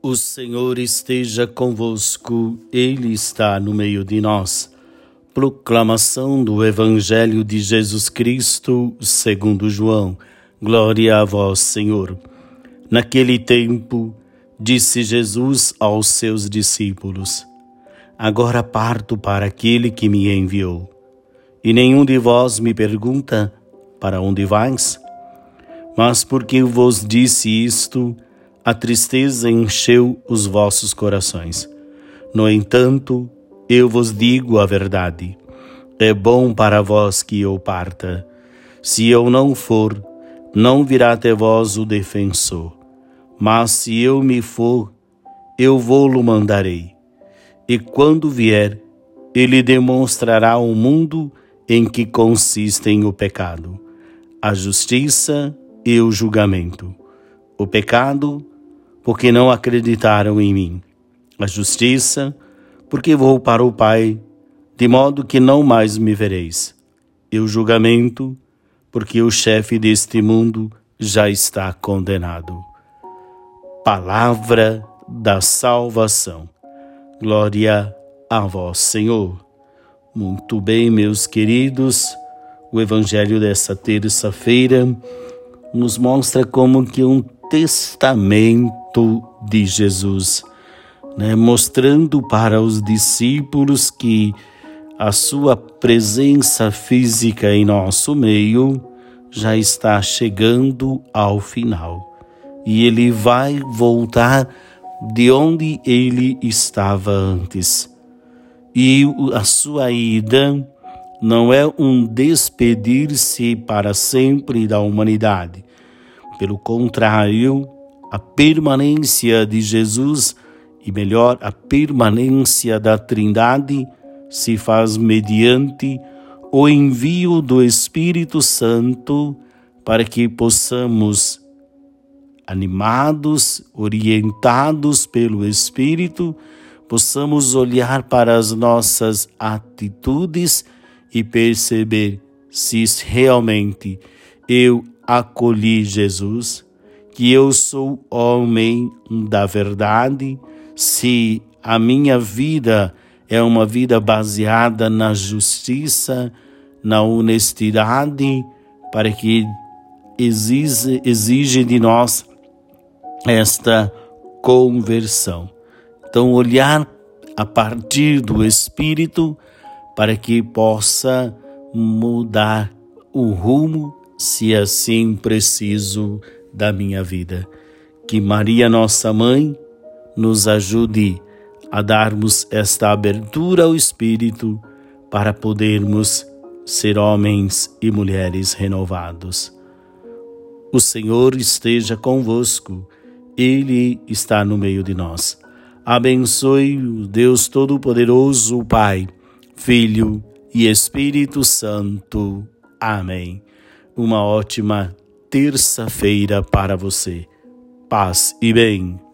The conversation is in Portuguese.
O Senhor esteja convosco, Ele está no meio de nós. Proclamação do Evangelho de Jesus Cristo, segundo João. Glória a vós, Senhor. Naquele tempo, disse Jesus aos seus discípulos: Agora parto para aquele que me enviou. E nenhum de vós me pergunta: Para onde vais? Mas porque vos disse isto, a tristeza encheu os vossos corações. No entanto, eu vos digo a verdade. É bom para vós que eu parta. Se eu não for, não virá até vós o defensor. Mas se eu me for, eu vou-lo mandarei. E quando vier, ele demonstrará ao mundo em que consistem o pecado, a justiça e o julgamento. O pecado porque não acreditaram em mim. A justiça, porque vou para o Pai, de modo que não mais me vereis. E o julgamento, porque o chefe deste mundo já está condenado. Palavra da salvação. Glória a vós, Senhor. Muito bem, meus queridos, o evangelho dessa terça-feira nos mostra como que um testamento de Jesus, né? mostrando para os discípulos que a sua presença física em nosso meio já está chegando ao final e ele vai voltar de onde ele estava antes. E a sua ida não é um despedir-se para sempre da humanidade, pelo contrário, a permanência de Jesus, e melhor, a permanência da Trindade, se faz mediante o envio do Espírito Santo para que possamos, animados, orientados pelo Espírito, possamos olhar para as nossas atitudes e perceber se realmente eu acolhi Jesus, que eu sou homem da verdade, se a minha vida é uma vida baseada na justiça, na honestidade, para que exige, exige de nós esta conversão. Então, olhar a partir do Espírito para que possa mudar o rumo se assim preciso da minha vida. Que Maria, nossa mãe, nos ajude a darmos esta abertura ao Espírito para podermos ser homens e mulheres renovados. O Senhor esteja convosco, Ele está no meio de nós. Abençoe o Deus Todo-Poderoso, Pai, Filho e Espírito Santo. Amém uma ótima terça-feira para você. Paz e bem.